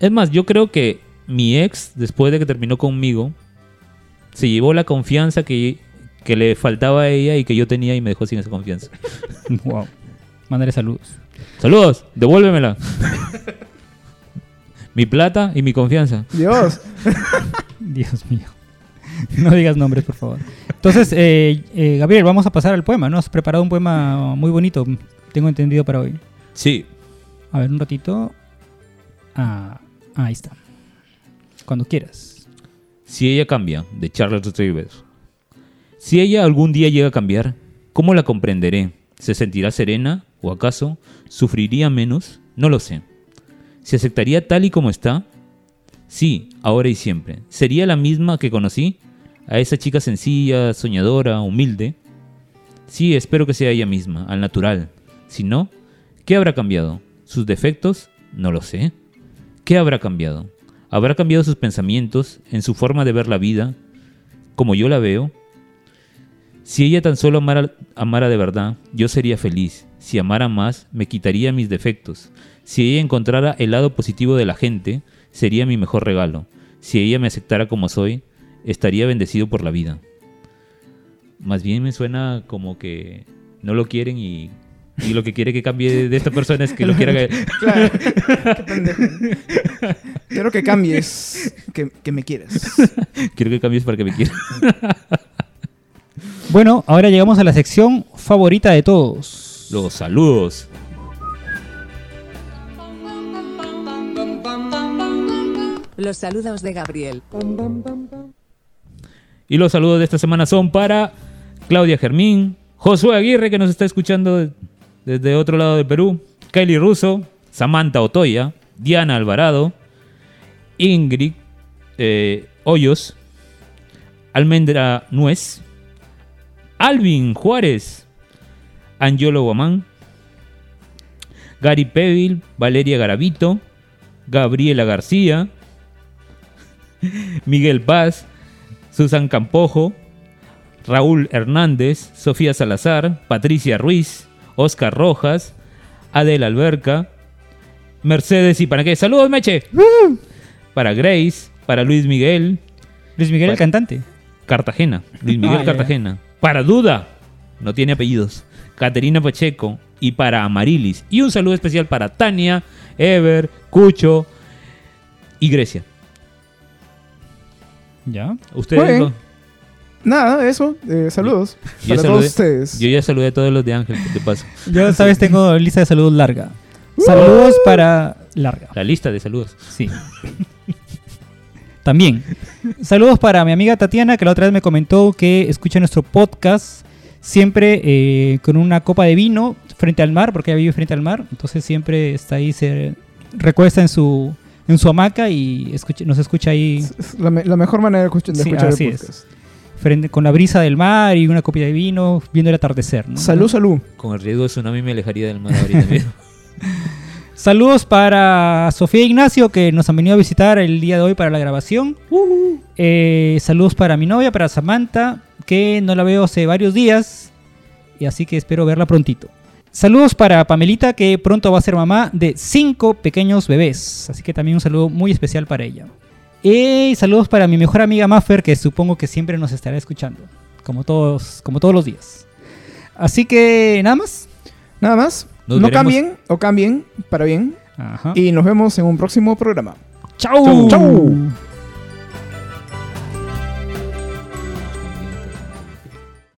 Es más, yo creo que mi ex, después de que terminó conmigo, se llevó la confianza que, que le faltaba a ella y que yo tenía y me dejó sin esa confianza. wow. Mándale saludos. Saludos, devuélvemela. mi plata y mi confianza. Dios. Dios mío. No digas nombres, por favor. Entonces, eh, eh, Gabriel, vamos a pasar al poema, ¿no? Has preparado un poema muy bonito, tengo entendido para hoy. Sí. A ver, un ratito. Ah, ahí está. Cuando quieras. Si ella cambia, de Charlotte Rivers. Si ella algún día llega a cambiar, ¿cómo la comprenderé? ¿Se sentirá serena? ¿O acaso sufriría menos? No lo sé. ¿Se aceptaría tal y como está? Sí, ahora y siempre. ¿Sería la misma que conocí? ¿A esa chica sencilla, soñadora, humilde? Sí, espero que sea ella misma, al natural. Si no, ¿qué habrá cambiado? ¿Sus defectos? No lo sé. ¿Qué habrá cambiado? ¿Habrá cambiado sus pensamientos, en su forma de ver la vida, como yo la veo? Si ella tan solo amara, amara de verdad, yo sería feliz. Si amara más, me quitaría mis defectos. Si ella encontrara el lado positivo de la gente, sería mi mejor regalo. Si ella me aceptara como soy, estaría bendecido por la vida. Más bien me suena como que no lo quieren y, y lo que quiere que cambie de esta persona es que lo quiera... Claro. Qué pendejo. Quiero que cambies, que, que me quieras. Quiero que cambies para que me quiera. Bueno, ahora llegamos a la sección favorita de todos. Los saludos. Los saludos de Gabriel. Y los saludos de esta semana son para Claudia Germín, Josué Aguirre, que nos está escuchando desde otro lado del Perú, Kylie Russo, Samantha Otoya, Diana Alvarado, Ingrid eh, Hoyos, Almendra Nuez, Alvin Juárez, Angelo Guamán, Gary Pevil, Valeria Garavito, Gabriela García, Miguel Paz, Susan Campojo, Raúl Hernández, Sofía Salazar, Patricia Ruiz, Oscar Rojas, Adel Alberca, Mercedes y para qué. Saludos, Meche. Para Grace, para Luis Miguel, Luis Miguel, el cantante. Cartagena. Luis Miguel Ah, ya, Cartagena. Para Duda, no tiene apellidos. Caterina Pacheco y para Amarilis. Y un saludo especial para Tania, Ever, Cucho y Grecia. ¿Ya? Ustedes Muy bien. no- Nada, eso. eh, saludos Yo para saludé- todos ustedes. Yo ya saludé a todos los de Ángel, ¿qué te pasa? Yo esta vez tengo lista de saludos larga. Saludos para larga. La lista de saludos. Sí. También. Saludos para mi amiga Tatiana, que la otra vez me comentó que escucha nuestro podcast siempre eh, con una copa de vino frente al mar, porque ella vive frente al mar. Entonces siempre está ahí, se recuesta en su, en su hamaca y escucha- nos escucha ahí Es- la, me- la mejor manera de escuchar, de Sí, escuchar así el es. frente, con la brisa del mar y una copia de vino viendo el atardecer. ¿no? Salud, salud. Con el riesgo de tsunami me alejaría del mar ahorita mismo. Saludos para Sofía Ignacio que nos han venido a visitar el día de hoy para la grabación. Eh, saludos para mi novia, para Samantha, que no la veo hace varios días y así que espero verla prontito. Saludos para Pamelita que pronto va a ser mamá de cinco pequeños bebés, así que también un saludo muy especial para ella. Y saludos para mi mejor amiga Maffer que supongo que siempre nos estará escuchando, como todos, como todos los días. Así que nada más. Nada más. Nos no veremos. cambien o cambien para bien. Ajá. Y nos vemos en un próximo programa. ¡Chau! Chau.